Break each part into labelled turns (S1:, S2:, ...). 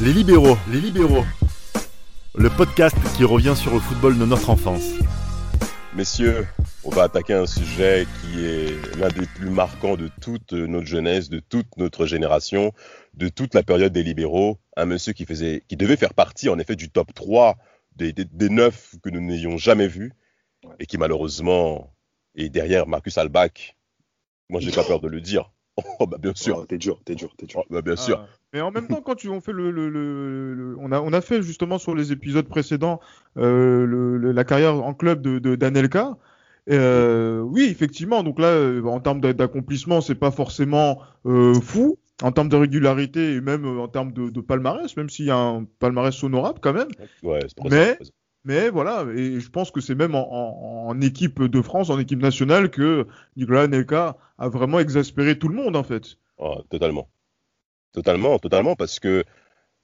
S1: Les libéraux, les libéraux. Le podcast qui revient sur le football de notre enfance.
S2: Messieurs, on va attaquer un sujet qui est l'un des plus marquants de toute notre jeunesse, de toute notre génération, de toute la période des libéraux. Un monsieur qui, faisait, qui devait faire partie en effet du top 3 des, des, neuf que nous n'ayons jamais vus et qui malheureusement est derrière Marcus Albach. Moi, j'ai pas peur de le dire. Oh, bah bien sûr.
S3: Oh, t'es dur, t'es dur, t'es dur.
S2: Oh, bah, bien sûr.
S4: Ah. Mais en même temps, quand tu, on fait le, le, le, on a, on a fait justement sur les épisodes précédents euh, la carrière en club de d'Anelka. Euh, oui, effectivement. Donc là, euh, en termes d'accomplissement, c'est pas forcément euh, fou. En termes de régularité et même en termes de, de palmarès, même s'il y a un palmarès honorable quand même.
S2: Ouais,
S4: mais, mais voilà, et je pense que c'est même en, en, en, équipe de France, en équipe nationale, que Nicolas Anelka a vraiment exaspéré tout le monde en fait.
S2: Oh, totalement. Totalement, totalement, parce que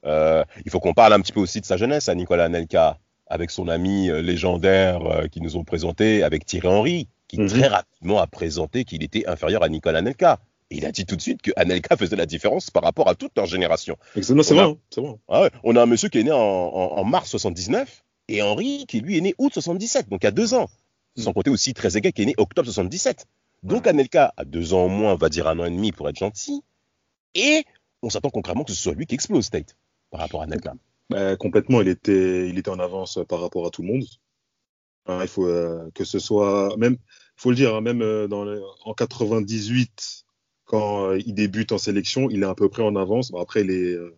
S2: euh, il faut qu'on parle un petit peu aussi de sa jeunesse à Nicolas Anelka, avec son ami euh, légendaire euh, qui nous ont présenté, avec Thierry Henry, qui
S3: Mhm.
S2: très rapidement a présenté qu'il était inférieur à Nicolas Anelka. Et il a dit tout de suite que Anelka faisait la différence par rapport à toute leur génération.
S3: Exactement, c'est
S2: a-
S3: vrai, hein.
S2: Ah ouais, on a un monsieur qui est né en, en- en mars 79 et Henri qui lui est né août 77, donc a deux ans. Sans compter aussi Trezeguet qui est né octobre 77. Donc Anelka a deux ans au moins, on va dire un an et demi pour être gentil. Et on s'attend concrètement que ce soit lui qui explose Tate par rapport à Anelka.
S3: Bah, complètement, il était, il était en avance par rapport à tout le monde. Hein, il faut euh, que ce soit, même, faut le dire, hein, même euh, dans le- en 98, quand euh, il débute en sélection, il est à peu près en avance. Bon, après, il est, euh,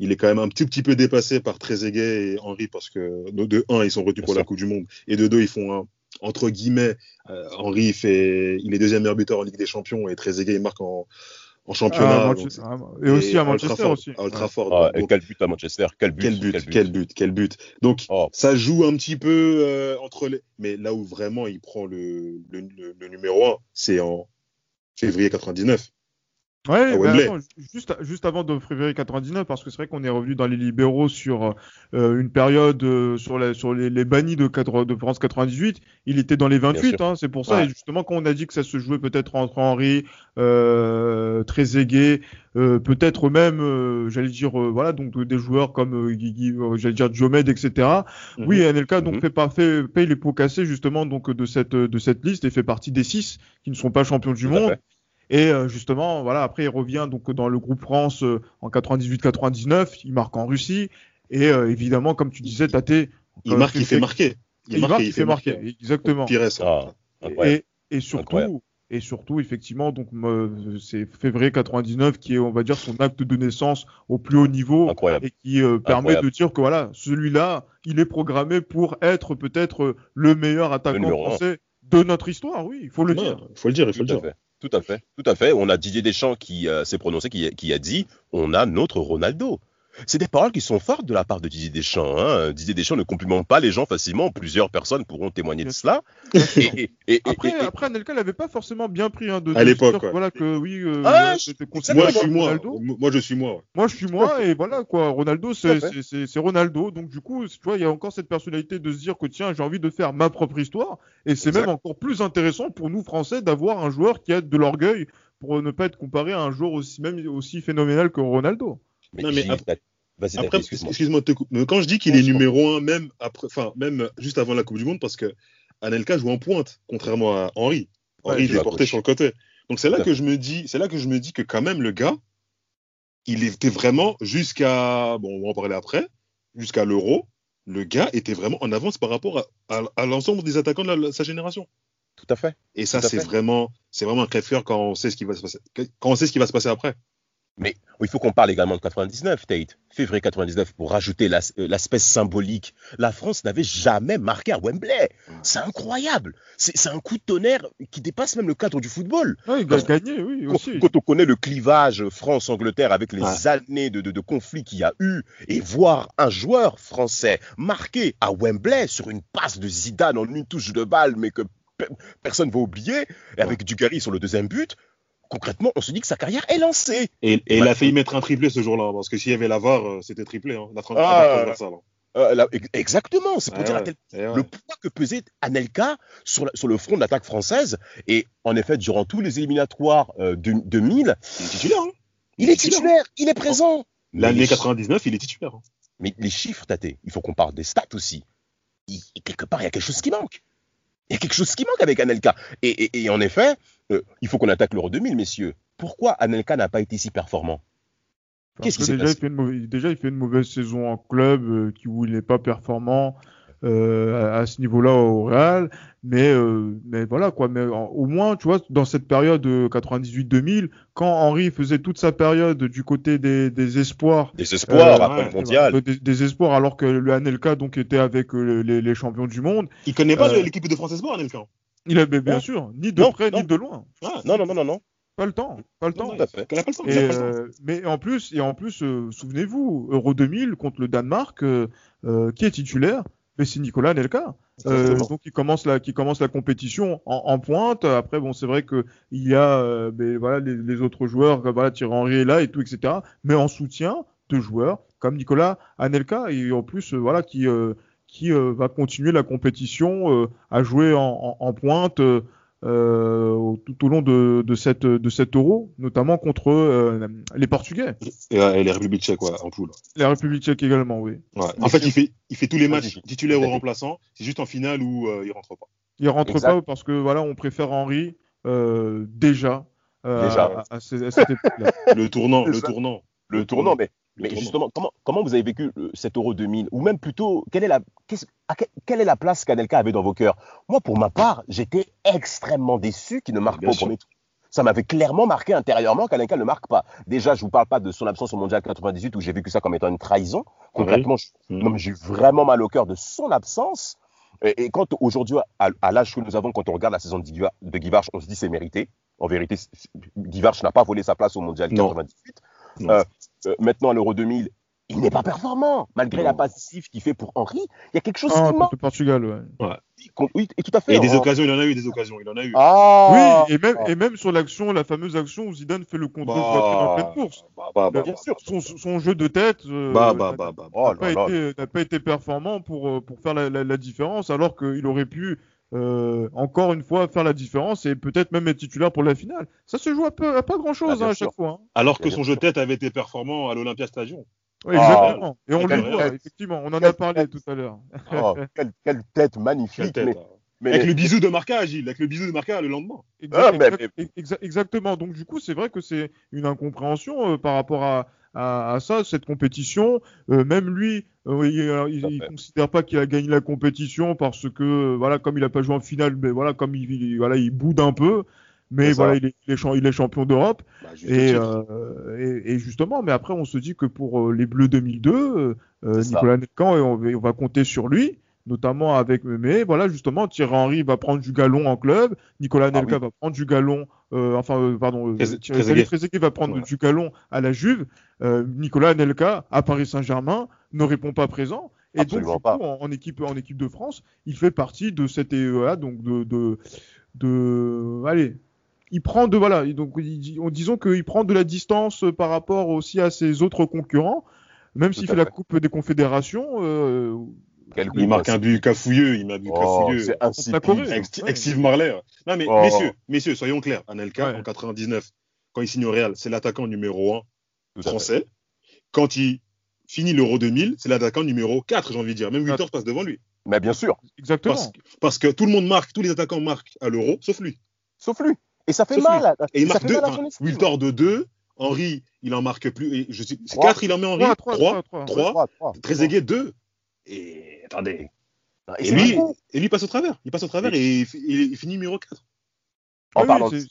S3: il est quand même un petit, petit peu dépassé par Trezeguet et Henry parce que de, de un, ils sont retenus pour la. Coupe du Monde et de deux, ils font un, entre guillemets, euh, Henry il fait, il est deuxième meilleur buteur en Ligue des Champions et Trezeguet il marque en, en championnat.
S4: Ah, Manchester- ah, et aussi à Manchester
S3: Ultrafort,
S4: aussi.
S3: à Ultrafort.
S2: Ah,
S3: Donc,
S2: et quel but à Manchester Quel but
S3: quel but, quel but, quel but. Donc,
S2: Oh.
S3: ça joue un petit peu euh, entre les. Mais là où vraiment il prend le, le, le- le numéro 1, c'est en février 99.
S4: Ouais,
S3: Wembley.
S4: attends, juste, juste avant de février 99, parce que c'est vrai qu'on est revenu dans les libéraux sur euh, une période euh, sur, la, sur les, les bannis de, quatre- de France 98. Il était dans les 28,
S2: sûr.
S4: hein, c'est pour ça.
S3: Ouais.
S4: Et justement, quand on a dit que ça se jouait peut-être entre Henry, euh, Trezeguet, euh, peut-être même, euh, j'allais dire, euh, voilà, donc des joueurs comme, euh, Guigui, euh, j'allais dire, Diomed, etc. Oui, Anelka donc
S2: Mhm.
S4: fait, pas, fait paye les pots cassés justement donc de cette de cette liste et fait partie des six qui ne sont pas champions du
S2: Tout
S4: monde. Et euh, justement, voilà, après il revient donc dans le groupe France euh, en 98-99, il marque en Russie et euh, évidemment comme tu disais Tate,
S3: Il
S4: euh,
S3: marque, il fait marquer.
S4: il marque, il fait marquer, exactement.
S2: Ah.
S4: Et, et surtout,
S2: Incroyable.
S4: et surtout, effectivement, donc c'est février 99 qui est, on va dire, son acte de naissance au plus haut niveau
S2: Incroyable.
S4: et qui euh, permet
S2: Incroyable.
S4: de dire que voilà, celui-là, il est programmé pour être peut-être le meilleur attaquant français de notre histoire. Oui, il faut le
S3: Non,
S4: dire.
S3: Il faut le dire, il faut
S2: Tout
S3: le dire.
S2: Tout à fait, tout à fait. On a Didier Deschamps qui euh, s'est prononcé, qui a dit on a notre Ronaldo. C'est des paroles qui sont fortes de la part de Didier Deschamps. Hein. Didier Deschamps ne complimente pas les gens facilement. Plusieurs personnes pourront témoigner de cela. Et, et- et-
S4: Après, après Anelka l'avait pas forcément bien pris hein, de
S3: À l'époque,
S4: dire que,
S3: ouais.
S4: Voilà que oui, euh,
S2: Ah, je-
S3: Moi, je suis moi.
S4: Ronaldo.
S3: Moi, je suis moi.
S4: Moi, je suis moi, et voilà, quoi. Ronaldo, c'est Ronaldo. Donc, du coup, tu vois, il y a encore cette personnalité de se dire que, tiens, j'ai envie de faire ma propre histoire. Et c'est même encore plus intéressant pour nous, Français, d'avoir un joueur qui a de l'orgueil pour ne pas être comparé à un joueur aussi, même aussi phénoménal que Ronaldo.
S2: Mais
S3: Non, mais
S2: Gilles,
S3: après-
S2: Vas-y, excuse-moi.
S3: te. Mais quand je dis qu'il est numéro 1, même, après, enfin, même juste avant la Coupe du Monde, parce que Anelka joue en pointe, contrairement à Henri. Henri,
S2: il
S3: est porté
S2: gauche.
S3: sur le côté. Donc c'est là que je me dis, c'est là que je me dis que quand même le gars, il était vraiment jusqu'à, bon, on va en parler après, jusqu'à l'Euro, le gars était vraiment en avance par rapport à, à- à l'ensemble des attaquants de la- sa génération.
S2: Tout à fait.
S3: Et ça, c'est vraiment, c'est vraiment un crève-cœur quand on sait ce qui va se passer, quand on sait ce qui va se passer après.
S2: Mais il faut qu'on parle également de 99, Tate. Février 99, pour rajouter euh, l'aspect symbolique. La France n'avait jamais marqué à Wembley. C'est incroyable. C'est un coup de tonnerre qui dépasse même le cadre du football.
S4: Ouais, il a gagné, oui,
S2: Quand,
S4: aussi.
S2: quand on connaît le clivage France-Angleterre avec les
S3: Ouais.
S2: années de, de, de conflits qu'il y a eu, et voir un joueur français marqué à Wembley sur une passe de Zidane en une touche de balle, mais que pe- personne va oublier, et avec Dugarry sur le deuxième but, concrètement, on se dit que sa carrière est lancée.
S3: Et, et il a failli mettre un triplé ce jour-là, parce que s'il y avait la VAR, euh, c'était triplé. Hein, la
S2: Ah,
S3: hein.
S2: Euh, là, exactement, c'est pour dire
S3: ouais. ouais.
S2: le poids que pesait Anelka sur, la- sur le front de l'attaque française. Et en effet, durant tous les éliminatoires euh, de 2000,
S3: Il est titulaire. Hein
S2: il est titulaire, il est présent.
S3: L'année
S2: les,
S3: 99, il est titulaire. hein.
S2: mais les chiffres, Tate, il faut qu'on parle des stats aussi. Il- quelque part, il y a quelque chose qui manque. Il y a quelque chose qui manque avec Anelka. Et, et- et en effet, euh, il faut qu'on attaque l'Euro 2000, messieurs. Pourquoi Anelka n'a pas été si performant?
S4: Parce
S2: Qu'est-ce qui
S4: déjà,
S2: passé
S4: il fait une mauvaise, déjà, il fait une mauvaise saison en club euh, qui, où il n'est pas performant euh, à, à ce niveau-là au Real. Mais, euh, mais voilà, quoi. Mais en- au moins, tu vois, dans cette période de 98-2000, quand Henry faisait toute sa période du côté des, des espoirs,
S2: Des espoirs
S4: Euh,
S2: après
S3: ouais,
S2: le mondial.
S4: euh, des, des espoirs, alors que le Anelka donc était avec euh, les, les champions du monde,
S3: Il connaît pas
S4: Euh,
S3: l'équipe de France Espoir, Anelka.
S4: il avait bien
S2: Non.
S4: sûr ni de
S2: Non,
S4: près
S2: non.
S4: ni de loin.
S3: Ouais.
S2: Non, non, non, non, non.
S4: Pas le temps, pas le temps.
S2: À fait.
S3: Pas le temps.
S4: Et,
S3: a
S4: euh, mais en plus, et en plus, euh, souvenez-vous, Euro 2000 contre le Danemark, euh, euh, qui est titulaire? Mais c'est Nicolas Nelka. Euh, donc il commence la, qui commence la compétition en, en pointe. Après, bon, c'est vrai que il y a, euh, ben, voilà, les, les autres joueurs, comme, voilà, Thierry Henry est là et tout, etc. Mais en soutien de joueurs comme Nicolas Anelka et en plus, euh, voilà, qui euh, qui euh, va continuer la compétition euh, à jouer en, en- en pointe euh, tout au long de, de cette de cet Euro, notamment contre euh, les Portugais,
S3: Et, et les Républiques tchèques, ouais, en poule.
S4: la République tchèque également, oui.
S3: Ouais. En fait, il fait, il fait tous les matchs titulaires ou remplaçants. C'est juste en finale où euh, il rentre pas.
S4: Il rentre
S2: Exact.
S4: pas parce que voilà, on préfère Henry euh, déjà, euh,
S2: Déjà.
S4: à, à ce- à cette époque-là.
S3: Le tournant, le
S2: ça.
S3: tournant.
S2: Le tournant, mais, mais justement, comment, comment vous avez vécu euh, cet Euro 2000 Ou même plutôt, quelle est la, quelle est la place qu'Anelka avait dans vos cœurs? Moi, pour ma part, j'étais extrêmement déçu qu'il ne marque
S3: Bien
S2: pas au
S3: sûr.
S2: premier tour. Ça m'avait clairement marqué intérieurement qu'Anelka ne marque pas. Déjà, je vous parle pas de son absence au Mondial 98 où j'ai vécu ça comme étant une trahison. Concrètement, mais j'ai eu vraiment mal au cœur de son absence. Et, et quand aujourd'hui, à, à l'âge que nous avons, quand on regarde la saison de, Guiva- de Guivarch, on se dit c'est mérité. En vérité, Guivarch n'a pas volé sa place au Mondial
S3: Non.
S2: 98. Euh, euh, maintenant, à l'Euro 2000, il n'est pas performant. Malgré
S3: Non.
S2: la passif qu'il fait pour Henry, il y a quelque chose
S4: Ah,
S2: qui manque.
S4: le Portugal, ouais.
S2: Oui, et tout à fait.
S3: Et des
S2: En-
S3: occasions, il en a eu, des occasions, il en a eu.
S2: Ah
S4: oui, et même,
S2: ah.
S4: et même sur l'action, la fameuse action où Zidane fait le contrôle
S3: Bah,
S4: en pleine course.
S3: Bah, bah, bah,
S2: Bien
S3: bah.
S2: sûr.
S4: Son, son jeu de tête euh,
S3: Bah, bah,
S4: n'a-
S3: bah, bah.
S2: Oh
S4: n'a pas, pas été performant pour, pour faire la, la- la différence, alors qu'il aurait pu euh, encore une fois faire la différence et peut-être même être titulaire pour la finale. Ça se joue à, peu, à pas grand chose
S2: Ah, bien
S4: à chaque fois. hein.
S3: Alors que son jeu de tête avait été performant à l'Olympia Stadium.
S4: Ouais,
S2: Ah,
S4: exactement. Et on le voit, effectivement. On en a parlé
S2: tête.
S4: tout à l'heure.
S2: Oh, quelle, quelle tête
S3: Quelle
S2: magnifique.
S3: tête,
S2: mais,
S3: hein.
S2: mais-
S3: Avec le bisou de Marca, Gilles. Avec le bisou de Marca le lendemain.
S4: Exact-
S2: Ah, mais-
S4: exact- exa- exactement. Donc du coup, c'est vrai que c'est une incompréhension euh, par rapport à, à, à ça, cette compétition. Euh, même lui, euh, il,
S2: fait.
S4: considère pas qu'il a gagné la compétition parce que euh, voilà, comme il a pas joué en finale, mais voilà, comme il, il- voilà, il boude un peu. Mais voilà, il est, il est champ- il est champion d'Europe.
S3: Bah,
S4: Et, euh, et, et justement, mais après, on se dit que pour les Bleus 2002, euh, euh,
S2: C'est ça.
S4: Nicolas Nelcan, on va compter sur lui, notamment avec. Mais voilà, justement, Thierry Henry va prendre du galon en club, Nicolas
S2: Ah
S4: Nelka
S2: oui.
S4: va prendre du galon, euh, enfin, euh, pardon, euh,
S3: Trés-
S4: Thierry
S3: Trezeguet.
S4: Trezeguet va prendre du galon à la Juve. Euh, Nicolas Nelka à Paris Saint-Germain ne répond pas présent. Et donc, coup, en, en équipe, en équipe de France, il fait partie de cette EEA, donc de, de, de, allez, il prend de voilà, donc il dit- on- disons qu'il prend de la distance par rapport aussi à ses autres concurrents, même s'il fait la. Coupe des Confédérations.
S2: Quel
S3: Il
S2: coup,
S3: marque
S2: hein,
S3: un but cafouilleux. Il m'a but
S2: Oh,
S3: cafouilleux.
S2: c'est insipide.
S3: Avec, Steve Marler. Non, mais
S2: Oh.
S3: messieurs, messieurs, soyons clairs. Anelka,
S4: Ouais.
S3: en 99, quand il signe au Real, c'est l'attaquant numéro 1
S2: Tout à fait.
S3: français. Quand il finit l'Euro 2000, c'est l'attaquant numéro 4, j'ai envie de dire. Même
S4: Quatre.
S3: 8 passe devant lui.
S2: Mais bien sûr,
S4: exactement.
S3: Parce, parce que tout le monde marque, tous les attaquants marquent à l'Euro, sauf lui.
S2: sauf lui. Et ça fait
S3: Sauf
S2: mal. à-
S3: Et il marque deux.
S2: mal à
S3: Enfin,
S2: son estime.
S3: Wiltor de 2. Henri, il en marque plus. Et je sais, c'est
S2: Trois.
S3: 4, il en met Henri.
S4: 3,
S3: 3.
S4: 3, 3, 3.
S3: Trois.
S2: Trois, trois.
S3: Trezeguet 2. Et attendez.
S2: Et
S3: Et lui, et passe au travers. Il passe au travers et il, fi- il- finit numéro 4.
S2: En
S4: Oui,
S2: parlant
S4: c'est-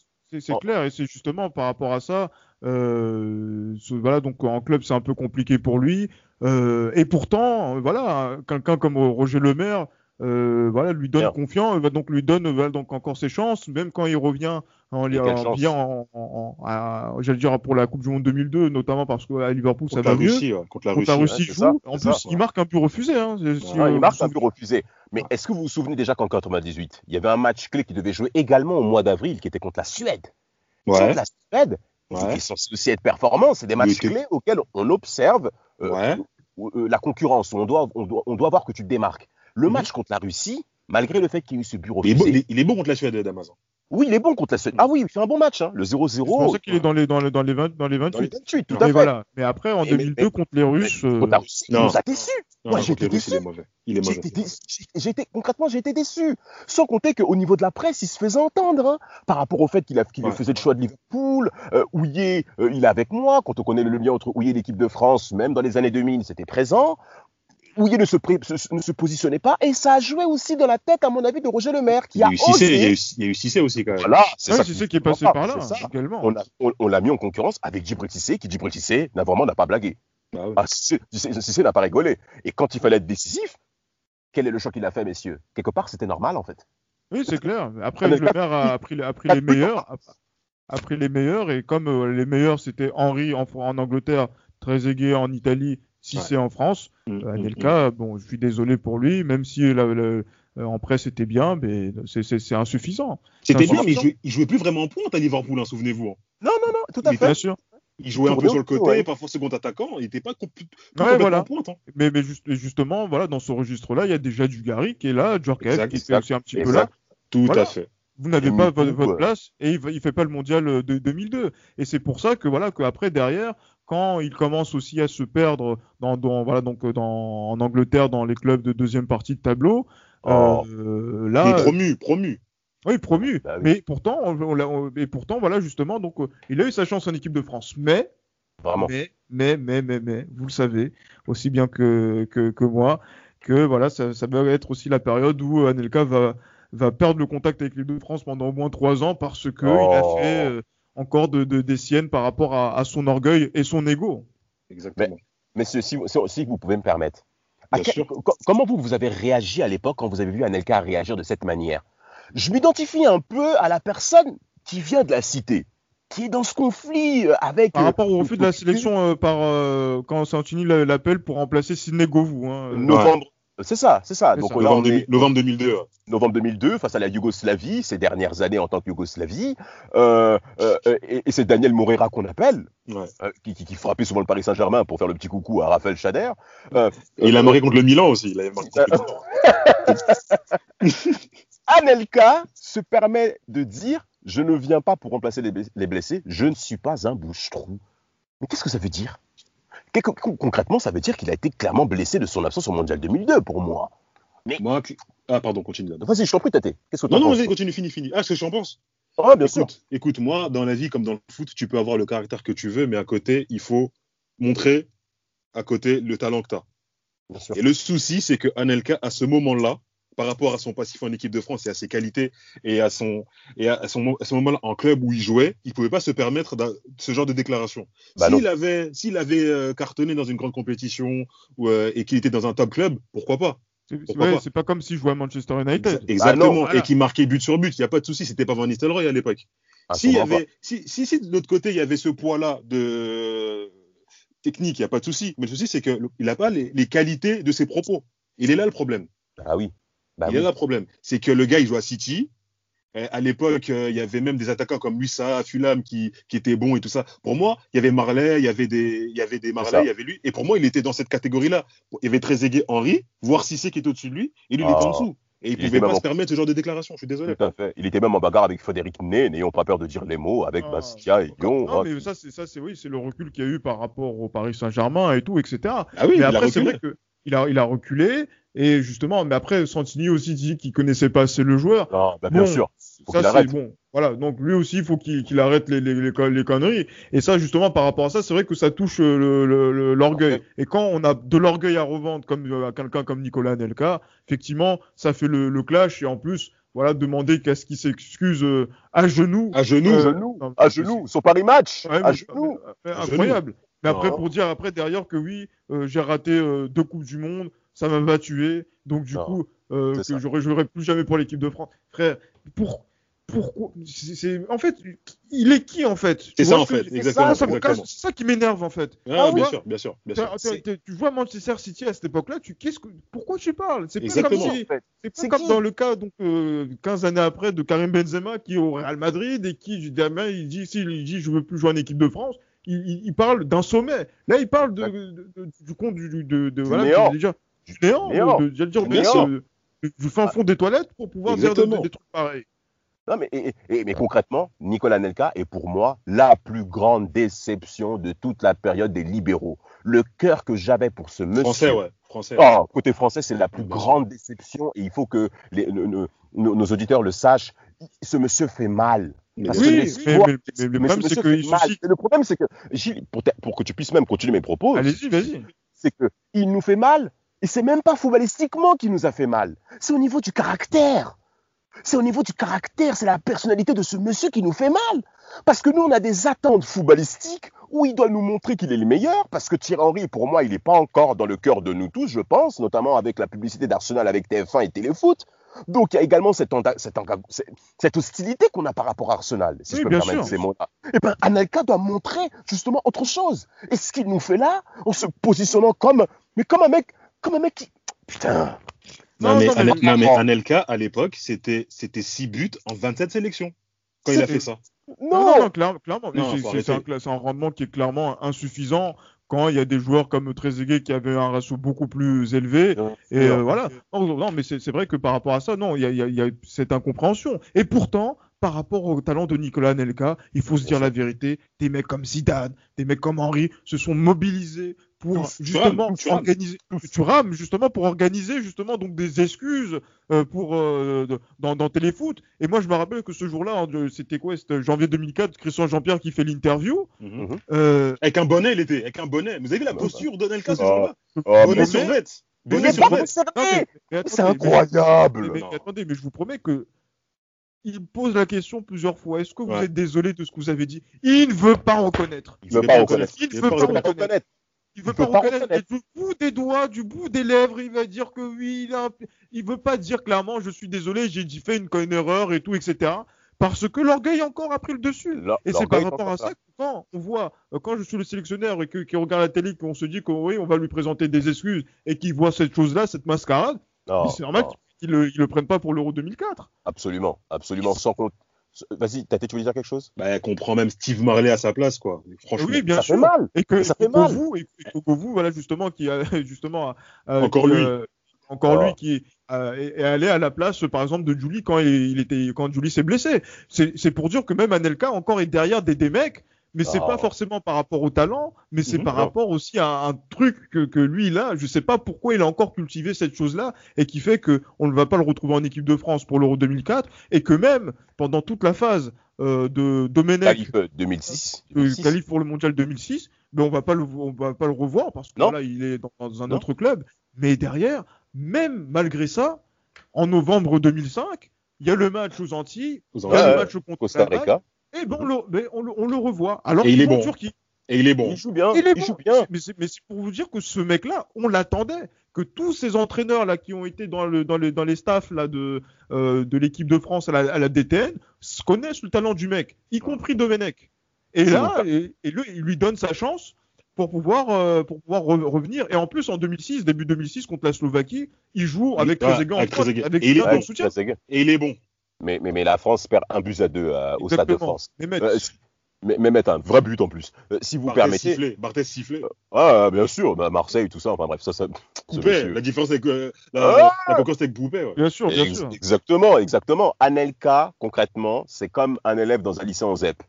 S2: en-
S4: clair et c'est justement par rapport à ça. euh, voilà, donc en club c'est un peu compliqué pour lui. euh, et pourtant, euh, voilà, quelqu'un comme Roger Lemaire, euh, voilà, lui donne confiance, va donc lui donne donc encore ses chances, même quand il revient en,
S2: quelle
S4: en- en, en- en- à- j'allais dire pour la Coupe du Monde 2002, notamment parce qu'à Liverpool ça
S3: Contre
S4: va
S3: la
S4: mieux.
S3: Russie, ouais, contre la
S4: Contre la
S3: Russie.
S4: Joue.
S2: ça,
S4: en plus,
S2: ça,
S4: il
S3: ouais.
S4: marque un but refusé. Hein, si,
S2: il marque un but refusé. Mais est-ce que vous vous souvenez déjà qu'en 98, il y avait un match clé qui devait jouer également au mois d'avril, qui était contre la Suède? Contre la Suède, qui censé aussi être performant, c'est des matchs clés auxquels on observe euh, euh, la concurrence, où on doit, on, doit, on doit voir que tu te démarques. Le
S3: Mhm.
S2: match contre la Russie, malgré le fait qu'il y ait eu ce but
S3: Il est, beau,
S2: refusé,
S3: il, est, il est bon contre la Suède, Damazan.
S2: Oui, il est bon contre la Suède. Ah oui, il fait un bon match. Hein. Le 0-0.
S4: C'est pour ça qu'il est dans les, dans les, dans les, 20, dans les 28.
S2: Dans les 28, tout
S4: mais
S2: à fait.
S4: voilà. Mais après, en
S2: Mais-
S4: 2002,
S2: mais-
S4: contre les Russes.
S2: Mais
S4: euh,
S2: contre la Russie, il
S3: non.
S2: nous a déçus.
S3: Non,
S2: Moi, j'étais
S3: Russes, il
S2: déçu.
S3: est mauvais. Il est mauvais.
S2: déçu. Été- concrètement, j'ai été déçu. Sans compter qu'au niveau de la presse, il se faisait entendre hein, par rapport au fait qu'il a- qu'il
S3: Ouais.
S2: faisait le choix de Liverpool. Euh, Houillet, euh, il est avec moi. Quand on connaît le lien entre Houillet et l'équipe de France, même dans les années 2000, c'était présent. Houillet ne se, pré- se- ne se positionnait pas. Et ça a joué aussi dans la tête, à mon avis, de Roger Lemaire, qui
S3: Il y
S2: a
S3: a eu Cissé, il y a
S2: osé.
S3: eu, il y a eu Cissé aussi quand même.
S2: Voilà, c'est
S4: ouais,
S2: ça
S4: c'est
S2: qui-
S4: est passé par là
S2: c'est ça.
S4: également.
S2: On a- on- on l'a mis en concurrence avec Djibril Cissé, qui Djibril Cissé n'a vraiment n'a pas blagué.
S3: Bah ouais.
S2: Ah, Cissé, Cissé- Cissé n'a pas rigolé. Et quand il fallait être décisif, quel est le choix qu'il a fait, messieurs? Quelque part, c'était normal, en fait.
S4: Oui, c'est clair. Après,
S2: Ah,
S4: le maire a, a pris, a pris
S2: quatre
S4: les
S2: buts,
S4: meilleurs. A, a pris les meilleurs. Et comme euh, les meilleurs, c'était Henry en, en Angleterre, Trezeguet en Italie, Cissé en France,
S3: Mm,
S4: euh,
S3: mm,
S4: Anelka, bon, je suis désolé pour lui, même si la- la- euh, en presse c'était bien, mais c'est- c'est c'est insuffisant.
S3: C'était
S4: C'est
S3: bien, mais il jouait, il jouait plus vraiment en pointe à Liverpool, hein, souvenez-vous. hein.
S2: Non, non, non, tout à fait.
S4: Bien sûr.
S3: Il jouait un peu sur le côté,
S2: ouais.
S3: parfois second attaquant. Il n'était pas compl- tout
S4: Ouais,
S3: complètement
S4: voilà.
S3: en pointe. hein.
S4: Mais, mais juste- et justement, voilà, dans ce registre-là, il y a déjà Dugarry qui est là, Djorkaeff qui est aussi un petit peu là.
S3: Tout
S4: Voilà.
S3: à fait.
S4: Vous n'avez
S2: Et
S4: pas votre, votre
S2: ouais.
S4: place et il, il fait pas le mondial euh, de 2002. Et c'est pour ça que voilà qu'après derrière, quand il commence aussi à se perdre dans, dans- voilà donc euh, dans, en Angleterre dans les clubs de deuxième partie de tableau,
S2: Oh.
S4: euh,
S3: Il est
S4: là,
S3: promu, promu.
S4: oui promu.
S2: Bah oui.
S4: Mais pourtant, on, on et pourtant voilà justement donc euh, il a eu sa chance en équipe de France. Mais
S2: Vraiment.
S4: mais, mais, mais, mais, mais, vous le savez aussi bien que, que, que moi, que voilà, ça, ça va être aussi la période où Anelka va, va perdre le contact avec l'équipe de France pendant au moins trois ans parce que il a
S2: Oh.
S4: fait euh, encore de, de, des siennes par rapport à, à son orgueil et son ego.
S3: Exactement.
S2: Messieurs, si, si, si vous pouvez me permettre. À
S3: Bien
S2: quel-
S3: sûr.
S2: co- comment vous, vous avez réagi à l'époque quand vous avez vu Anelka réagir de cette manière? Je m'identifie un peu à la personne qui vient de la cité, qui est dans ce conflit euh, avec.
S4: Par
S2: euh,
S4: rapport au refus de la
S2: le-
S4: sélection euh, par euh, quand Santini l'a- l'appelle pour remplacer Sidney Govou. Hein,
S2: Novembre. C'est ça, c'est ça. Donc
S4: ça.
S3: Novembre,
S2: on est-
S3: 2000 novembre 2002. ouais.
S2: novembre 2002 face à la Yougoslavie, ces dernières années en tant que Yougoslavie, euh, euh, euh, et, et c'est Daniel Moreira qu'on appelle,
S3: Ouais.
S2: euh, qui, qui, qui frappait souvent le Paris Saint-Germain pour faire le petit coucou à Raphaël Chader. Euh,
S3: Et il a marqué contre le Milan aussi. Il avait marqué contre le Milan.
S2: Anelka se permet de dire Je ne viens pas pour remplacer les, bless- les blessés, je ne suis pas un bouche-trou. Mais qu'est-ce que ça veut dire? Concrètement, ça veut dire qu'il a été clairement blessé de son absence au Mondial 2002 pour moi.
S3: Moi, cl- ah, pardon, continue.
S2: Vas-y, je t'en prie, Tate. Qu'est-ce que
S3: Non, non, vas-y, continue, fini, fini. Ah, ce que j'en pense
S2: Ah, bien sûr.
S3: écoute, écoute, moi, dans la vie, comme dans le foot, tu peux avoir le caractère que tu veux, mais à côté, il faut montrer à côté le talent que tu as.
S2: Bien sûr.
S3: Et le souci, c'est que Anelka, à ce moment-là, par rapport à son passif en équipe de France et à ses qualités et à son, et à son, à ce moment-là en club où il jouait, il pouvait pas se permettre ce genre de déclaration.
S2: Bah
S3: s'il avait, s'il avait euh, cartonné dans une grande compétition ou, euh, et qu'il était dans un top club, pourquoi pas?
S4: C'est ouais,
S3: pas?
S4: comme s'il jouait à Manchester United.
S3: Exactement.
S2: non,
S4: voilà.
S3: Et qu'il marquait but sur but. Il n'y a pas de souci. C'était pas Van Nistelrooy à l'époque.
S2: Ah,
S3: y avait, si, si, si de l'autre côté, il y avait ce poids-là de technique, il n'y a pas de souci. Mais le souci, c'est qu'il n'a pas les, les qualités de ses propos. Il est là le problème.
S2: Ah oui. Bah
S3: il
S2: oui.
S3: est là le problème. C'est que le gars, il joue à City. Euh, À l'époque, euh, il y avait même des attaquants comme Musa, Fulham qui, qui étaient bons et tout ça. Pour moi, il y avait Marley, il y avait des, il y avait des
S2: ça.
S3: Marley, il y avait lui. Et pour moi, il était dans cette catégorie-là. Il y avait Trezeguet, Henry, voire Cissé qui est au-dessus de lui, et lui, il
S2: Ah.
S3: était en dessous. Et il
S2: Il
S3: pouvait
S2: était
S3: pas se permettre ce genre de déclaration. Je suis désolé.
S2: Tout à fait. Il était même en bagarre avec Frédéric Ney, n'ayons pas peur de dire les mots, avec
S4: Ah,
S2: Bastia et Lyon.
S4: Non,
S2: hein.
S4: mais ça, c'est oui, le recul qu'il y a eu par rapport au Paris Saint-Germain et tout, etc.
S3: Ah oui,
S4: mais
S3: a
S4: après, c'est vrai que il a, il a reculé et justement, mais après, Santini aussi dit qu'il connaissait pas assez le joueur.
S2: Non, bah, bien
S4: Bon,
S2: sûr. Faut
S4: ça c'est bon. Voilà, donc lui aussi, il faut qu'il arrête les, les, les, con- les conneries. Et ça, justement, par rapport à ça, c'est vrai que ça touche euh, le- le- le- l'orgueil. Et quand on a de l'orgueil à revendre, comme euh, quelqu'un comme Nicolas Anelka, effectivement, ça fait le, le clash. Et en plus, voilà, demander qu'à ce qu'il s'excuse euh, à genoux.
S3: À genoux.
S2: À genoux,
S4: non,
S2: à genoux, son Paris match,
S4: Ouais,
S2: à genoux.
S4: incroyable. Mais après,
S2: Non.
S4: pour dire après derrière que oui, euh, j'ai raté euh, deux coupes du monde, ça m'a pas tué. Donc du
S2: Non,
S4: coup, euh, que
S2: ça.
S4: j'aurais jouerai plus jamais pour l'équipe de France. Frère, pour pourquoi c'est, c'est- en fait, il est qui en fait?
S3: C'est ça en fait,
S4: je-
S3: exactement.
S4: c'est ça qui m'énerve en fait.
S3: Ah,
S4: Tu
S3: bien
S4: vois,
S3: sûr, bien sûr, bien
S4: tu vois Manchester City à cette époque-là, tu qu'est-ce que pourquoi tu parles? C'est pas comme si
S2: En fait,
S4: c'est pas
S2: C'est
S4: comme dans le cas donc euh, 15 années après de Karim Benzema qui est au Real Madrid et qui du gamin il dit si il dit je veux plus jouer en équipe de France, il, il- il parle d'un sommet. Là il parle de, de- de- du compte du, de, de- voilà,
S2: néant.
S4: du- déjà du néant,
S2: néant.
S4: de- de- j'allais dire
S3: Du
S4: fin fond des toilettes pour pouvoir dire
S3: Exactement.
S4: des trucs pareils.
S2: Non, mais, et- et- mais concrètement, Nicolas Nelka est pour moi la plus grande déception de toute la période des libéraux. Le cœur que j'avais pour ce monsieur.
S3: Français, ouais. Français.
S2: Oh, côté français, c'est la plus grande déception et il faut que les- le- le- nos, nos auditeurs le sachent. Ce monsieur fait mal.
S3: Mais
S4: Oui, mais, mais- mais le problème, c'est suscite.
S2: Le problème, que, Gilles, pour, que tu puisses même continuer mes propos,
S4: Allez-y, vas-y.
S2: c'est qu'il nous fait mal. Et c'est même pas footballistiquement qu'il nous a fait mal. C'est au niveau du caractère. C'est au niveau du caractère, c'est la personnalité de ce monsieur qui nous fait mal. Parce que nous, on a des attentes footballistiques où il doit nous montrer qu'il est le meilleur. Parce que Thierry Henry, pour moi, il n'est pas encore dans le cœur de nous tous, je pense, notamment avec la publicité d'Arsenal avec TF1 et Téléfoot. Donc il y a également cette, cette cette- hostilité qu'on a par rapport à Arsenal, si
S4: Oui,
S2: je peux
S4: bien
S2: me permettre
S4: sûr.
S2: ces mots-là. Et ben Anelka doit montrer justement autre chose. Et ce qu'il nous fait là, en se positionnant comme, mais comme un mec, comme un mec qui, putain.
S3: Non,
S4: Non,
S3: mais,
S4: non, mais-
S3: Ane- non, mais. Anelka, à l'époque, c'était 6 buts en 27 sélections. Quand il a fait ça.
S2: Non,
S4: Non, non, non, clair- clairement. c'est- un, rendement qui est clairement insuffisant quand il y a des joueurs comme Trezeguet qui avaient un ratio beaucoup plus élevé. Et euh, voilà. Non, non, mais c'est vrai que par rapport à ça, non, il y a, y a- il y a cette incompréhension. Et pourtant, par rapport au talent de Nicolas Anelka, il faut se dire la vérité. Des mecs comme Zidane, des mecs comme Henry se sont mobilisés pour
S3: tu
S4: justement
S3: rames, tu rames.
S4: organiser. Tu rames justement pour organiser justement donc des excuses euh, pour euh, de- dans, dans Téléfoot. Et moi, je me rappelle que ce jour-là, hein, de- c'était quoi C'était janvier 2004. Christian Jean-Pierre qui fait l'interview.
S3: Mhm.
S4: Euh,
S3: Avec un bonnet, il était. Avec un bonnet. Vous avez vu la posture d'Anelka ce
S2: Oh.
S3: jour-là
S2: Oh,
S3: Bonnet sur vête. Bonnet sur
S2: C'est incroyable.
S4: Mais, attendez, mais je vous promets que il pose la question plusieurs fois. Est-ce que vous
S3: Ouais.
S4: êtes désolé de ce que vous avez dit? Il ne veut pas reconnaître.
S2: Il veut pas reconnaître.
S4: Il ne veut pas reconnaître. Il veut
S2: Il
S4: pas
S2: pas
S4: reconnaître.
S2: reconnaître.
S4: Du bout des doigts, du bout des lèvres, il va dire que oui, il a un- il veut pas dire clairement je suis désolé, j'ai dit fait une, une erreur et tout, etc. Parce que l'orgueil encore a pris le dessus. Et c'est par rapport à ça que quand on voit, quand je suis le sélectionneur et que- qui regarde la télé, qu'on se dit que oui, on va lui présenter des excuses et qu'il voit cette chose-là, cette mascarade, c'est normal qu'ils le, ils le prennent pas pour l'Euro 2004.
S2: absolument, absolument, sans compte. Vas-y, Tate, tu voulais dire quelque chose?
S3: Bah, qu'on prend même Steve Marley à sa place, quoi. Franchement.
S4: oui, bien
S2: Ça
S4: sûr.
S2: fait mal.
S4: Et que,
S2: Ça
S4: et
S2: fait
S4: que
S2: mal.
S4: vous, et, et que vous, voilà justement qui a justement euh,
S3: Encore
S4: qui,
S3: lui.
S4: euh, encore lui qui euh, est, est allé à la place, par exemple, de Julie quand il, il était quand Julie s'est blessé. C'est c'est pour dire que même Anelka encore est derrière des, des mecs, mais c'est
S2: Oh.
S4: pas forcément par rapport au talent, mais c'est
S3: Mhm.
S4: par rapport aussi à un truc que, que lui il a. Je sais pas pourquoi il a encore cultivé cette chose-là et qui fait que on ne va pas le retrouver en équipe de France pour l'Euro 2004 et que même pendant toute la phase euh, de Domenech
S2: euh, 2006.
S4: euh,
S2: 2006.
S4: qualif pour le mondial 2006, mais on va pas le, on va pas le revoir parce que
S2: Non.
S4: là il est dans, dans un
S2: Non.
S4: autre club. Mais derrière, même malgré ça, en novembre 2005, il y a le match aux Antilles, il y a
S2: Ouais,
S4: le match contre
S2: Costa Rica.
S4: Et ben on le, mais on le, on le revoit. Alors
S3: Et il
S4: qu'il
S3: est
S4: en
S3: bon.
S4: Turquie.
S3: Et il est bon.
S2: Il joue bien.
S4: Il est
S2: il
S4: bon.
S2: joue bien.
S4: Mais c'est, mais c'est pour vous dire que ce mec-là, on l'attendait. Que tous ces entraîneurs là qui ont été dans, le, dans, les, dans les staffs là, de, euh, de l'équipe de France à la, à la DTN connaissent le talent du mec, y compris Domenech. Et là, et, et lui, il lui donne sa chance pour pouvoir, euh, pour pouvoir re- revenir. Et en plus, en 2006, début 2006, contre la Slovaquie, il joue avec Trezeguet en
S3: avec
S4: avec
S3: Et il est
S4: soutien.
S3: Et il est bon.
S2: Mais, mais, mais la France perd un but à deux euh, au Stade de. France.
S4: Mais mec,
S2: Euh, mais, mettre un vrai but en plus. Euh, si vous
S3: Barthez
S2: permettez.
S3: sifflé. Barthez sifflé.
S2: Ah, bien sûr, bah, Marseille, tout ça. Enfin bref, ça,
S3: La différence avec euh, la,
S2: Ah
S3: la concurrence. Ouais.
S4: bien sûr, bien
S2: Ex-
S4: sûr.
S2: Exactement, exactement. Anelka, concrètement, c'est comme un élève dans un lycée en ZEP.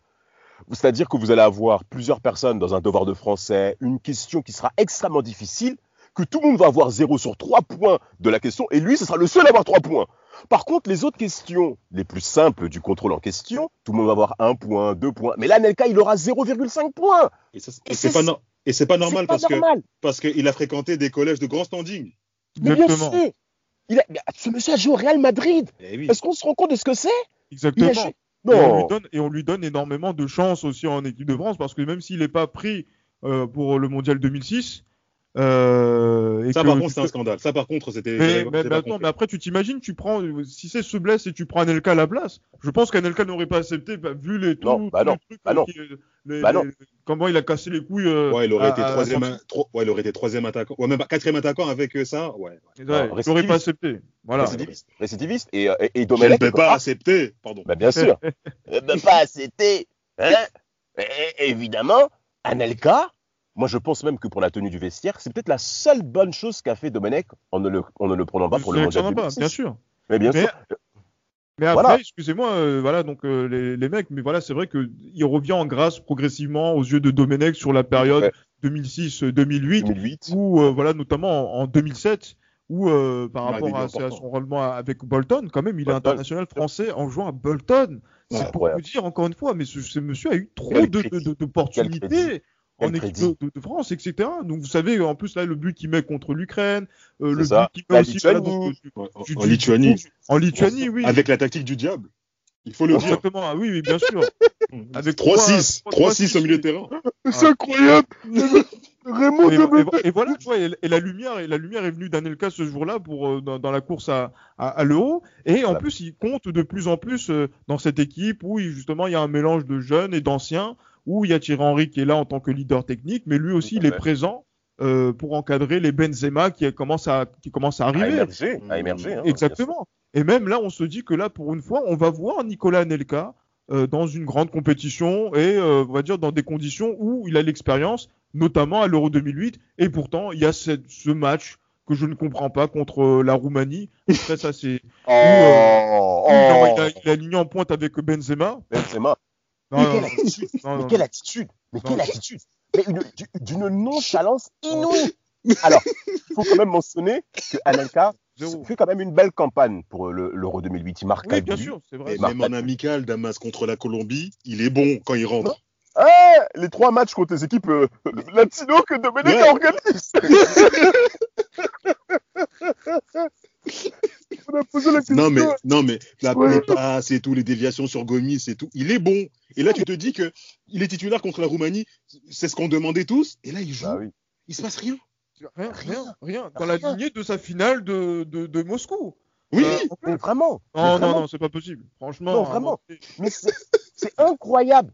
S2: C'est-à-dire que vous allez avoir plusieurs personnes dans un devoir de français, une question qui sera extrêmement difficile, que tout le monde va avoir 0 sur 3 points de la question, et lui, ce sera le seul à avoir 3 points. Par contre, les autres questions, les plus simples du contrôle en question, tout le monde va avoir 1 point, 2 points. Mais là, Anelka, il aura 0,5 points.
S3: Et,
S2: Et
S3: c'est pas, no- et c'est pas normal
S2: pas
S3: parce que
S2: normal.
S3: parce qu'il a fréquenté des collèges de grand standing.
S2: Mais bien
S4: Exactement.
S2: sûr. Il a- mais ce monsieur a joué au Real Madrid.
S3: Eh oui.
S2: Est-ce qu'on se rend compte de ce que c'est?
S4: Exactement.
S2: a joué-
S4: Et on, lui
S2: Non.
S4: donne, et on lui donne énormément de chance aussi en équipe de France parce que même s'il n'est pas pris euh, pour le mondial 2006, euh, et
S3: Ça,
S4: que
S3: par contre, c'est un scandale. Ça, par contre, c'était.
S4: mais, mais maintenant,
S3: compris.
S4: mais après, tu t'imagines, tu prends, si c'est se blesse et tu prends Anelka à la place, je pense qu'Anelka n'aurait pas accepté, bah, vu les, tout,
S2: Non, bah non,
S4: les trucs,
S2: bah
S4: euh,
S2: non.
S4: qui- les-
S2: Bah non.
S4: les- comment il a cassé les couilles. euh,
S3: Ouais, il aurait
S4: à-
S3: été troisième,
S4: à-
S3: tro- ouais, il aurait été troisième attaquant. Ouais, même pas quatrième attaquant avec euh, ça. Ouais.
S4: Ouais, il n'aurait pas accepté. Voilà.
S2: Récidiviste. Récidiviste. Et, euh, et, et
S3: Je ne
S2: Domenech.
S3: peux pas accepter. Pardon.
S2: Bah, bien sûr. Ne peut pas accepter. Hein et- évidemment, Anelka, moi je pense même que pour la tenue du vestiaire, c'est peut-être la seule bonne chose qu'a fait Domenech en ne le, en ne le prenant pas pour le mondial
S4: pas,
S2: 2006.
S4: bien sûr.
S2: Mais bien
S4: Mais-
S2: sûr.
S4: Mais après,
S2: Voilà.
S4: excusez-moi, euh, voilà, donc euh, les, les mecs, mais voilà, c'est vrai qu'il revient en grâce progressivement aux yeux de Domenech sur la période
S2: Ouais.
S4: 2006-2008,
S2: 2008.
S4: ou euh, voilà, notamment en, en 2007, où par rapport à, son rendement avec Bolton, quand même, il est international français en jouant à Bolton.
S2: Ouais,
S4: C'est pour vous dire encore une fois, mais ce, ce monsieur a eu trop d'opportunités en équipe de, de France, etc. Donc vous savez, en plus là, le but qu'il met contre l'Ukraine, euh, le
S2: ça.
S4: but qu'il met
S2: La
S4: aussi voilà,
S2: Lituanie.
S4: donc, euh,
S3: En,
S4: du-
S3: en
S4: du-
S3: Lituanie.
S4: du- en Lituanie, oui.
S3: Avec la tactique du diable. Il faut le dire.
S4: Exactement, ah oui, oui, bien sûr. Avec
S3: 3-6.
S4: 3,
S3: 3-6 au milieu de terrain.
S2: C'est incroyable. Raymond
S4: Et, et- voilà, tu vois, et, et la lumière, et la lumière est venue d'Anelka ce jour-là pour euh, dans, dans la course à, à, à l'Euro. Et en
S2: Voilà.
S4: plus, il compte de plus en plus euh, dans cette équipe où il- justement il y a un mélange de jeunes et d'anciens, où il y a Thierry Henry qui est là en tant que leader technique, mais lui aussi
S2: à
S4: il est présent euh, pour encadrer les Benzema qui commencent à qui commencent à
S2: À
S4: arriver.
S2: émerger. À émerger. hein,
S4: Exactement. Et même là, on se dit que là, pour une fois, on va voir Nicolas Anelka euh, dans une grande compétition et euh, on va dire dans des conditions où il a l'expérience, notamment à l'Euro 2008. Et pourtant, il y a cette- ce match que je ne comprends pas contre la Roumanie. Après, ça, c'est.
S2: Oh,
S4: où il a-
S2: oh.
S4: il a aligné en pointe avec Benzema.
S2: Benzema.
S4: Non,
S2: Mais
S4: non,
S2: quelle
S4: non,
S2: attitude
S4: non,
S2: Mais
S4: non,
S2: quelle attitude Mais
S4: Non.
S2: quelle attitude Mais une- du- d'une nonchalance inouïe Alors, il faut quand même mentionner que Anelka fait quand même une belle campagne pour le- l'Euro 2008. Il marque
S4: Oui, bien sûr, c'est vrai.
S3: Même en amical, Damas contre la Colombie, il est bon quand il rentre.
S2: Eh, les trois matchs contre les équipes euh, latino que Domenech
S3: Ouais.
S2: organise
S3: Non mais, non mais la
S2: Ouais.
S3: les passes et tout, les déviations sur Gomis et tout, il est bon. Et là tu te dis que il est titulaire contre la Roumanie, c'est ce qu'on demandait tous. Et là il joue,
S2: Bah oui.
S3: il se passe rien.
S4: Rien,
S2: Rien.
S4: rien, rien. Dans la lignée de sa finale de, de, de Moscou.
S3: Oui,
S4: Euh,
S2: vraiment
S4: non, non,
S2: vraiment.
S4: non, c'est pas possible. Franchement.
S2: Non,
S4: un
S2: vraiment. Mais c'est incroyable.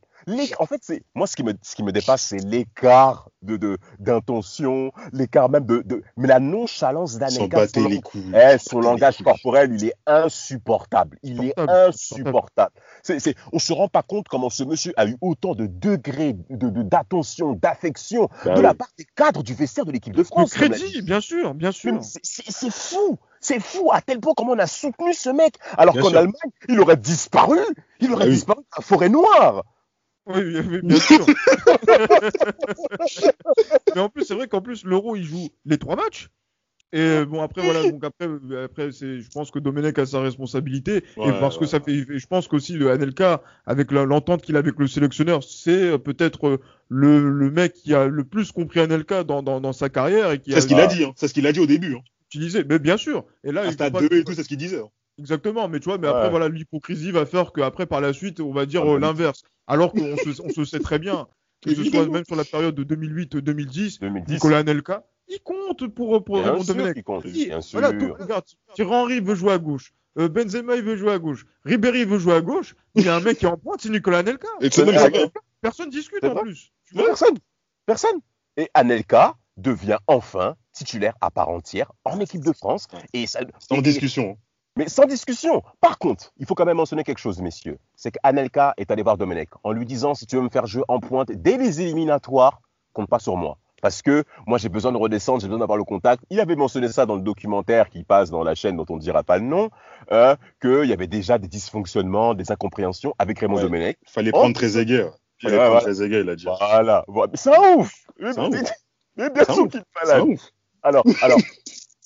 S2: En fait, c'est moi ce qui me ce qui me dépasse, c'est l'écart de d'intention, l'écart même de, de mais la nonchalance
S3: battait
S2: son-
S3: les couilles.
S2: Eh, son
S3: les
S2: langage
S3: couilles.
S2: corporel, il est insupportable. Il est
S4: Insupportable.
S2: C'est, c'est, on se rend pas compte comment ce monsieur a eu autant de degrés de, de- d'attention, d'affection
S3: Bah
S2: de
S3: oui.
S2: la part des cadres du vestiaire de l'équipe de France. l'a
S4: crédit,
S2: dit.
S4: bien sûr, bien sûr.
S2: C'est, fou, c'est fou à tel point comment on a soutenu ce mec, alors qu'en. Allemagne, il aurait disparu, il aurait
S3: Ah oui.
S2: disparu dans la forêt noire.
S4: Oui, bien sûr. Mais en plus, c'est vrai qu'en plus, l'Euro, il joue les trois matchs. Et euh, bon, après, voilà, donc après, euh, après c'est, je pense que Domenech a sa responsabilité. et
S3: Ouais,
S4: parce que ça fait, et je pense qu'aussi le Anelka, avec l'entente qu'il a avec le sélectionneur, c'est euh, peut-être le, le mec qui a le plus compris Anelka dans, dans, dans sa carrière et qui
S3: C'est ce qu'il a dit, hein. c'est ce qu'il a dit au début. Hein.
S4: utilisé. Mais bien sûr. Et là,
S3: À
S4: il faut
S3: stade
S4: pas-
S3: 2 et tout, c'est ce qu'il disait. hein.
S4: Exactement, mais tu vois, mais
S2: Ouais.
S4: après, voilà, l'hypocrisie va faire qu'après, par la suite, on va dire
S2: Ah,
S4: euh,
S2: bah,
S4: l'inverse. Alors qu'on se, on se sait très bien que ce soit même sur la période de 2008-2010,
S2: 2010.
S4: Nicolas Anelka, il compte pour, pour
S2: Bien
S4: Raymond
S2: sûr
S4: Domenech.
S2: qu'il compte,
S4: Il-
S2: bien sûr.
S4: Voilà, tout- regarde, Thierry Henry veut jouer à gauche, euh, Benzema il veut jouer à gauche, Ribéry veut jouer à gauche, il y a un mec qui est en pointe, c'est Nicolas Anelka.
S3: Et.
S4: Personne discute en plus. Tu vois
S2: Personne. Personne. Et Anelka devient enfin titulaire à part entière en équipe de France. Et ça,
S3: Sans
S2: et-
S3: discussion.
S2: Mais sans discussion. Par contre, il faut quand même mentionner quelque chose, messieurs. C'est qu'Anelka est allé voir Domenech en lui disant si tu veux me faire jouer en pointe dès les éliminatoires, compte pas sur moi. Parce que moi, j'ai besoin de redescendre, j'ai besoin d'avoir le contact. Il avait mentionné ça dans le documentaire qui passe dans la chaîne dont on ne dira pas le nom, euh, qu'il y avait déjà des dysfonctionnements, des incompréhensions avec Raymond
S3: Ouais.
S2: Domenech.
S3: Fallait
S2: Oh.
S3: prendre Trezeguet. Fallait
S2: Ouais,
S3: prendre. Trezeguet, il a dit.
S2: Voilà. Voilà. C'est un ouf.
S3: C'est un ouf.
S2: mais bien
S3: C'est
S2: sûr qu'il
S3: C'est
S2: fallait.
S3: un ouf.
S2: Alors, alors,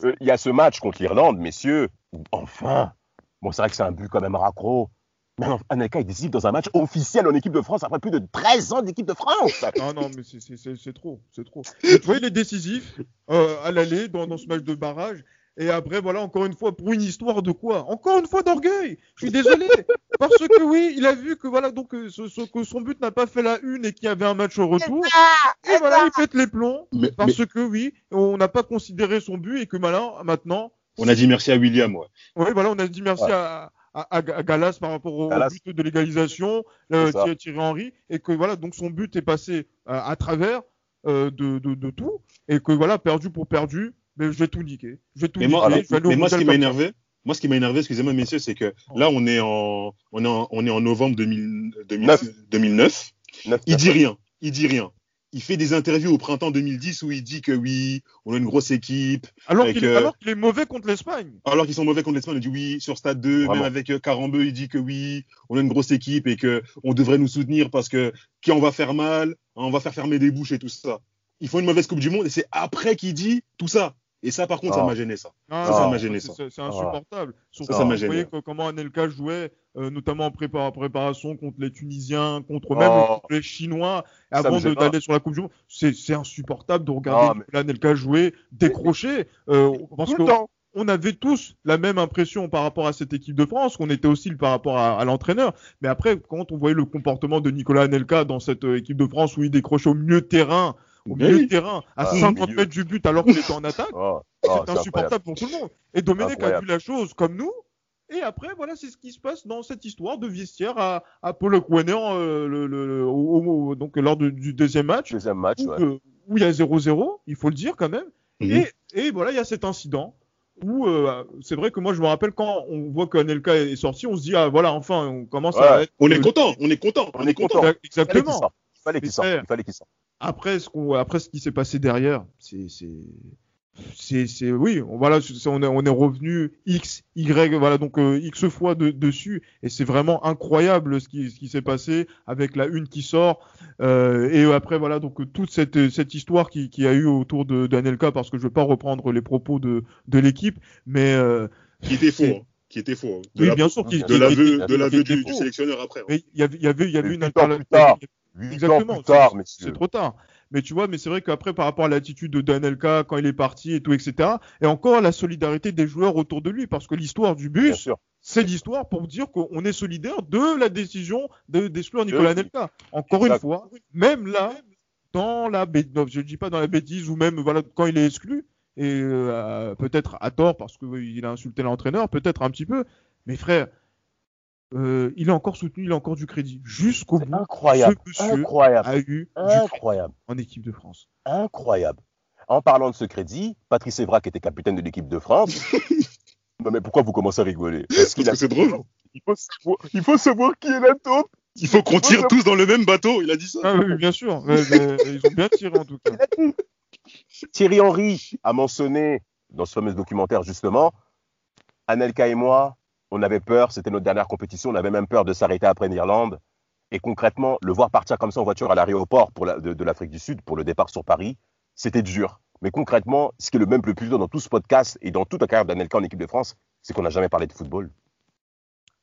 S2: euh, il y a ce match contre l'Irlande, messieurs. Enfin, bon, c'est vrai que c'est un but quand même raccro. Mais Anelka est décisif dans un match officiel en équipe de France après plus de 13 ans d'équipe de France.
S4: Non, non, mais c'est- trop, c'est trop. Tu vois, il est décisif euh, à l'aller dans, dans ce match de barrage. Et après, voilà, encore une fois, pour une histoire de quoi? Encore une fois d'orgueil. Je suis désolé. Parce que oui, il a vu que voilà, donc euh, ce- ce- que son but n'a pas fait la une et qu'il y avait un match au retour. Et voilà, il pète les plombs.
S3: Mais, mais
S4: Parce que oui, on n'a pas considéré son but et que malin, maintenant,
S3: on a dit merci à William, ouais.
S4: oui, voilà, on a dit merci
S2: Ouais.
S4: à, à, à Galas par rapport au,
S2: Galas.
S4: but de l'égalisation, euh. Thierry- Henry, et que voilà, donc son but est passé euh, à travers euh, de, de, de tout, et que voilà, perdu pour perdu, mais je vais tout niquer. Je vais tout
S3: Mais
S4: niquer.
S3: moi,
S4: je
S3: mais,
S4: vais
S3: moi, ce qui m'a énervé, moi, ce qui m'a énervé, excusez-moi, messieurs, c'est que là, on est en, on est en, on est en novembre 2000 2000
S2: Neuf.
S3: 2009.
S2: Neuf,
S3: Il dit rien. Il dit rien. il fait des interviews au printemps 2010 où il dit que oui, on a une grosse équipe.
S4: Alors qu'il est, est, mauvais contre l'Espagne.
S3: Alors qu'ils sont mauvais contre l'Espagne, il dit oui, sur Stade 2, Vraiment. même avec euh, Carambeu, il dit que oui, on a une grosse équipe et que on devrait nous soutenir parce que qui on va faire mal, on va faire fermer des bouches et tout ça. Il faut une mauvaise Coupe du Monde et c'est après qu'il dit tout ça. Et ça, par contre, ça m'a gêné, ça.
S4: ça, ça m'a gêné, ça. C'est insupportable. Surtout, ça, m'a gêné. Voyez comment Anelka jouait, euh, notamment en préparation contre les Tunisiens, contre même les Chinois, avant d'aller sur la Coupe du Monde. C'est insupportable de regarder Anelka jouer, décrocher. Euh, parce que on avait tous la même impression par rapport à cette équipe de France, qu'on était aussi par rapport à, l'entraîneur. Mais après, quand on voyait le comportement de Nicolas Anelka dans cette euh, équipe de France où il décrochait au milieu de terrain, au milieu de terrain, à 50 ah, mètres du but alors qu'il était en attaque, oh, oh, c'est insupportable pour tout le monde. Et Domenech a vu la chose comme nous. Et après, voilà, c'est ce qui se passe dans cette histoire de vestiaire à, à Wenner euh, le, donc, lors du deuxième match.
S2: Deuxième match,
S4: où, euh, où il y a 0-0, il faut le dire quand même. Mhm. et, et, voilà, il y a cet incident où euh, c'est vrai que moi je me rappelle quand on voit qu'Anelka est sorti, on se dit ah voilà enfin on commence à être,
S3: on est content, on est content, on, est content.
S4: Exactement.
S2: Il fallait qu'il sorte. Il fallait qu'il sorte.
S4: Après, ce qu'on, après ce qui s'est passé derrière, c'est, c'est, c'est, oui, on, voilà, on est, on est revenu X, Y, voilà, donc euh, X fois de, dessus, et c'est vraiment incroyable ce qui, ce qui s'est passé avec la une qui sort, euh, et après, voilà, donc toute cette, cette histoire qui, qui a eu autour de d'Anelka, parce que je veux pas reprendre les propos de, de l'équipe, mais euh,
S3: qui était faux. Hein. Qui était faux. Hein.
S4: De oui, bien sûr. Qui,
S3: de l'aveu, du, du, sélectionneur après.
S4: Hein. Il y avait, il y avait, il y avait une
S2: intervention. Exactement.
S4: C'est trop tard. Mais tu vois, mais c'est vrai qu'après, par rapport à l'attitude de Danelka quand il est parti et tout, etc. Et encore la solidarité des joueurs autour de lui, parce que l'histoire du bus, c'est l'histoire pour dire qu'on est solidaire de la décision d'exclure de, Nicolas Anelka. Encore une fois, même là, dans la je dis pas dans la bêtise ou même voilà quand il est exclu et euh, peut-être à tort parce qu'il a insulté l'entraîneur, peut-être un petit peu. Mais frère, euh, il a encore soutenu, il a encore du crédit. Jusqu'au bout,
S2: incroyable,
S4: ce monsieur
S2: incroyable,
S4: a eu
S2: incroyable.
S4: en équipe de France.
S2: Incroyable. En parlant de ce crédit, Patrice Evra, qui était capitaine de l'équipe de France. non, mais pourquoi vous commencez à rigoler?
S3: Parce, que c'est drôle.
S2: Il faut, savoir, il faut savoir qui est la taupe.
S3: Il faut qu'on tire tous dans le même bateau, il a dit ça.
S4: Ah oui, bien sûr. ils ont bien tiré en tout cas.
S2: Thierry Henry a mentionné dans ce fameux documentaire justement, Anelka et moi, on avait peur, c'était notre dernière compétition, on avait même peur de s'arrêter après l'Irlande. Et concrètement, le voir partir comme ça en voiture à l'aéroport de, l'Afrique du Sud pour le départ sur Paris, c'était dur. Mais concrètement, ce qui est le même plus dur dans tout ce podcast et dans toute la carrière d'Anelka en équipe de France, c'est qu'on n'a jamais parlé de football.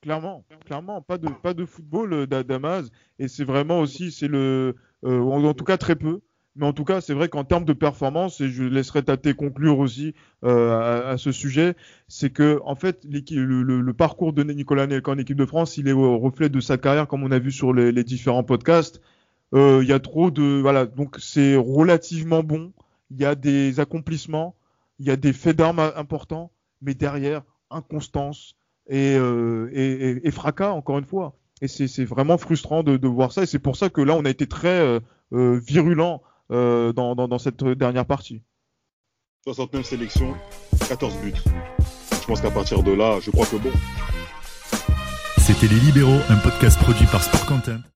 S4: Clairement, clairement, pas de, pas de football euh, d'Amaz. Et c'est vraiment aussi, c'est le, euh, en tout cas très peu. Mais en tout cas, c'est vrai qu'en termes de performance, et je laisserai Tate conclure aussi euh, à, ce sujet, c'est que en fait, le, le, parcours de Nicolas Nelka en équipe de France, il est au reflet de sa carrière, comme on a vu sur les, les différents podcasts. Euh, il y a trop de voilà, donc c'est relativement bon. Il y a des accomplissements, il y a des faits d'armes importants, mais derrière inconstance et, euh, et, et, fracas encore une fois. Et c'est vraiment frustrant de, de, voir ça. Et c'est pour ça que là, on a été très euh, euh virulent euh, dans, dans, dans, cette dernière partie.
S3: 69 sélections, 14 buts. Je pense qu'à partir de là, je crois que bon.
S1: C'était Les Libéraux, un podcast produit par Sport Content.